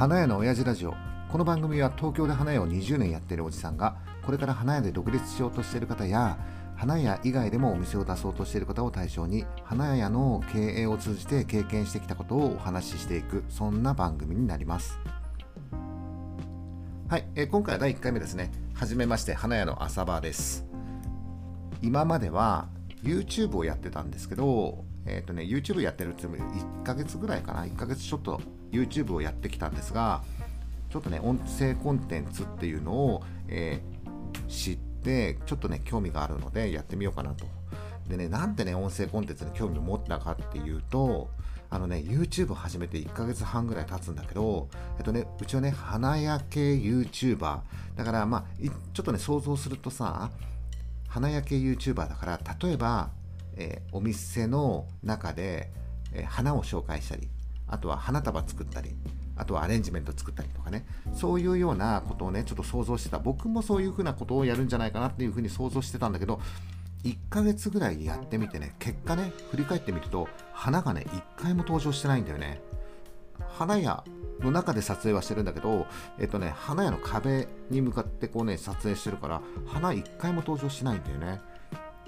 花屋の親父ラジオ。この番組は東京で花屋を20年やっているおじさんがこれから花屋で独立しようとしている方や花屋以外でもお店を出そうとしている方を対象に花屋の経営を通じて経験してきたことをお話ししていくそんな番組になります。はい、えー、今回は第1回目ですね。はじめまして花屋の朝場です。今までは YouTube をやってたんですけどえっ、ー、とね YouTube やってるって言っても1ヶ月ぐらいかな。1ヶ月ちょっと YouTube をやってきたんですがちょっとね音声コンテンツっていうのを、えー、知ってちょっとね興味があるのでやってみようかなと。でねなんでね音声コンテンツに興味を持ったかっていうとあのね YouTube 始めて1ヶ月半ぐらい経つんだけどえっとねうちはね花屋系 YouTuber だからまあちょっとね想像するとさ花屋系 YouTuber だから例えば、えー、お店の中で、え、花を紹介したりあとは花束作ったりあとはアレンジメント作ったりとかね。そういうようなことをねちょっと想像してた。僕もそういうふうなことをやるんじゃないかなっていうふうに想像してたんだけど1ヶ月ぐらいやってみてね結果ね振り返ってみると花がね1回も登場してないんだよね。花屋の中で撮影はしてるんだけど、えっとね、花屋の壁に向かってこうね、撮影してるから、花1回も登場しないんだよね。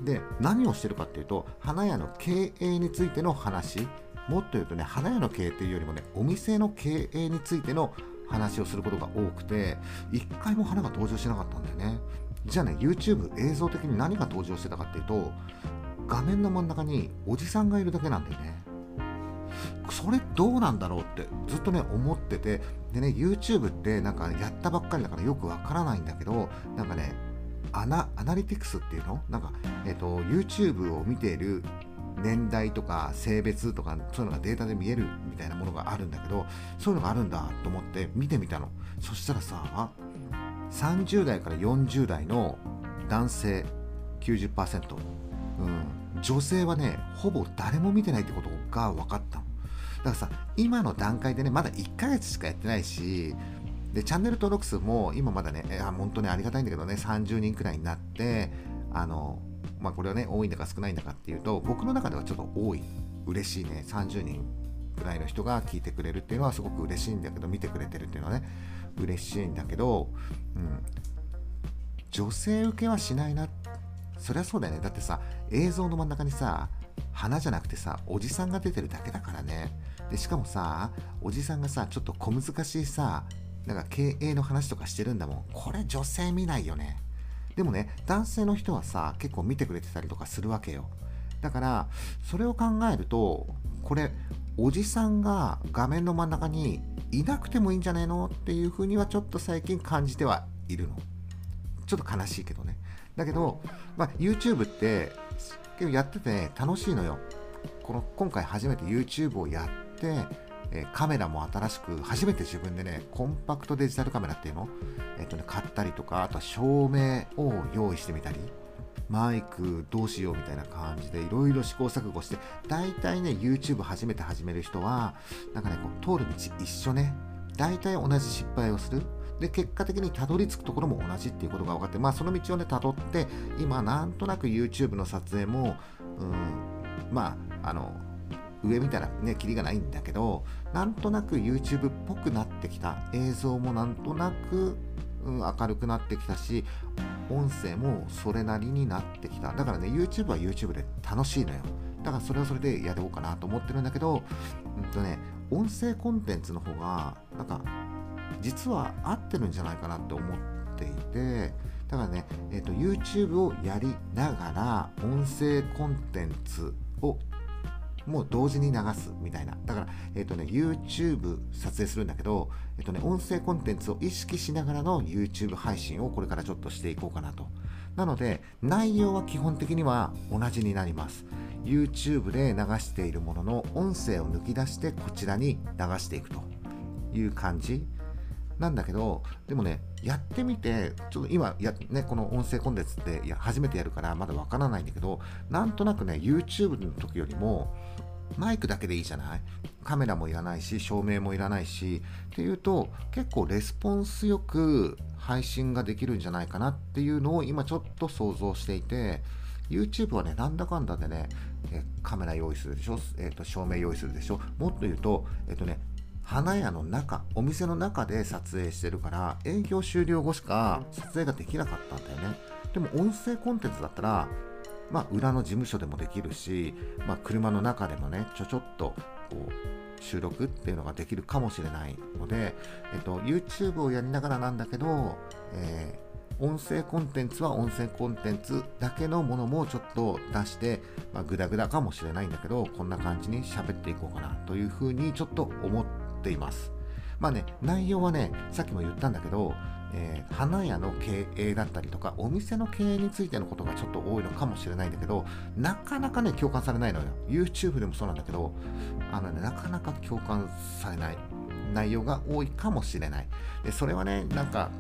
で、何をしてるかっていうと、花屋の経営についての話。もっと言うとね花屋の経営っていうよりもねお店の経営についての話をすることが多くて一回も花が登場しなかったんだよね。じゃあね YouTube 映像的に何が登場してたかっていうと画面の真ん中におじさんがいるだけなんだよね。それどうなんだろうってずっとね思っててでね YouTube ってなんかやったばっかりだからよくわからないんだけどなんかねアナアナリティクスっていうの？なんか、えっ、ー、と YouTube を見ている年代とか性別とかそういうのがデータで見えるみたいなものがあるんだけどそういうのがあるんだと思って見てみたの。そしたらさ30代から40代の男性90%、うん、女性はねほぼ誰も見てないってことが分かったの。だからさ今の段階でねまだ1ヶ月しかやってないしでチャンネル登録数も今まだね本当にありがたいんだけどね30人くらいになってあのまあこれはね、多いんだか少ないんだかっていうと、僕の中ではちょっと多い。嬉しいね。30人ぐらいの人が聞いてくれるっていうのはすごく嬉しいんだけど、見てくれてるっていうのはね、嬉しいんだけど、うん。女性受けはしないな。そりゃそうだよね。だってさ、映像の真ん中にさ、花じゃなくてさ、おじさんが出てるだけだからね。で、しかもさ、おじさんがさ、ちょっと小難しいさ、なんか経営の話とかしてるんだもん。これ女性見ないよね。でもね、男性の人はさ、結構見てくれてたりとかするわけよ。だから、それを考えると、これ、おじさんが画面の真ん中にいなくてもいいんじゃないのっていうふうにはちょっと最近感じてはいるの。ちょっと悲しいけどね。だけど、まあ、YouTube って結構やってて楽しいのよ。この今回初めて YouTube をやって、えカメラも新しく、初めて自分でね、コンパクトデジタルカメラっていうの？えっ、とね、買ったりとか、あとは照明を用意してみたり、マイクどうしようみたいな感じでいろいろ試行錯誤して、大体ね、YouTube 初めて始める人は、なんかね、こう通る道一緒ね、大体同じ失敗をする。で、結果的にたどり着くところも同じっていうことが分かって、まあその道をね、たどって、今なんとなく YouTube の撮影も、うん、まあ、あの、上見たらね、キリがないんだけど、なんとなく YouTube っぽくなってきた。映像もなんとなく、うん、明るくなってきたし、音声もそれなりになってきた。だからね、YouTube は YouTube で楽しいのよ。だからそれはそれでやろうかなと思ってるんだけど、うんとね、音声コンテンツの方が、なんか、実は合ってるんじゃないかなって思っていて、だからね、えーと、YouTube をやりながら音声コンテンツをもう同時に流すみたいな。だから、えっ、ー、とね、YouTube 撮影するんだけど、えっ、ー、とね、音声コンテンツを意識しながらの YouTube 配信をこれからちょっとしていこうかなと。なので、内容は基本的には同じになります。YouTube で流しているものの音声を抜き出してこちらに流していくという感じなんだけど、でもね、やってみて、ちょっと今や、ね、この音声コンテンツってや初めてやるからまだわからないんだけど、なんとなくね、YouTube の時よりも、マイクだけでいいじゃない？カメラもいらないし、照明もいらないし、っていうと、結構レスポンスよく配信ができるんじゃないかなっていうのを今ちょっと想像していて、YouTube はね、なんだかんだでね、えカメラ用意するでしょ、えーと、照明用意するでしょ、もっと言うと、えっ、ー、とね、花屋の中お店の中で撮影してるから営業終了後しか撮影ができなかったんだよね。でも音声コンテンツだったらまあ裏の事務所でもできるし、まあ、車の中でもねちょちょっとこう収録っていうのができるかもしれないので、えっと、YouTube をやりながらなんだけど、えー音声コンテンツは音声コンテンツだけのものもちょっと出して、まあ、グダグダかもしれないんだけど、こんな感じに喋っていこうかなというふうにちょっと思っています。まあね、内容はね、さっきも言ったんだけど、えー、花屋の経営だったりとか、お店の経営についてのことがちょっと多いのかもしれないんだけど、なかなかね、共感されないのよ。YouTube でもそうなんだけど、あのね、なかなか共感されない内容が多いかもしれない。で、それはね、なんか、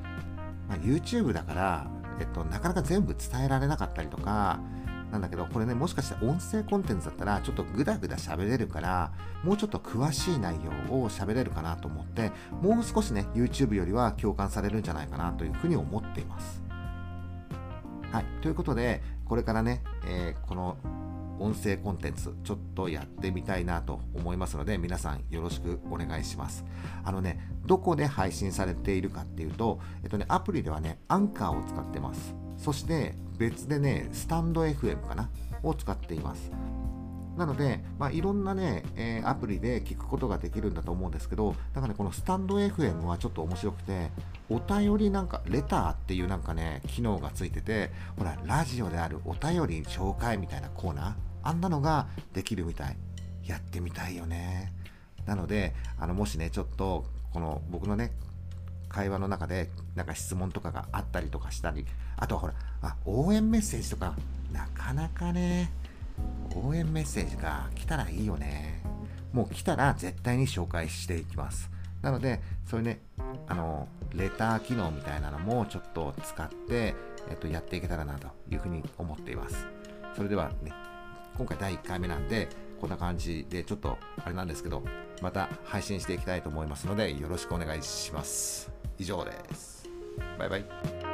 まあ、YouTube だから、えっと、なかなか全部伝えられなかったりとか、なんだけど、これね、もしかして音声コンテンツだったら、ちょっとグダグダ喋れるから、もうちょっと詳しい内容を喋れるかなと思って、もう少しね、YouTube よりは共感されるんじゃないかなというふうに思っています。はい。ということで、これからね、えー、この音声コンテンツちょっとやってみたいなと思いますので皆さんよろしくお願いしますあのねどこで配信されているかっていうとえっとねアプリではねアンカーを使ってますそして別でねスタンド FM かなを使っていますなので、まあ、いろんなね、えー、アプリで聞くことができるんだと思うんですけど、だからね、このスタンド FM はちょっと面白くて、お便りなんか、レターっていうなんかね、機能がついてて、ほら、ラジオであるお便り紹介みたいなコーナー、あんなのができるみたい。やってみたいよね。なので、あの、もしね、ちょっと、この僕のね、会話の中で、なんか質問とかがあったりとかしたり、あとはほら、あ、応援メッセージとか、なかなかね、応援メッセージが来たらいいよね。もう来たら絶対に紹介していきます。なので、そういうね、あの、レター機能みたいなのもちょっと使って、えっと、やっていけたらなというふうに思っています。それではね、今回第1回目なんで、こんな感じでちょっとあれなんですけど、また配信していきたいと思いますので、よろしくお願いします。以上です。バイバイ。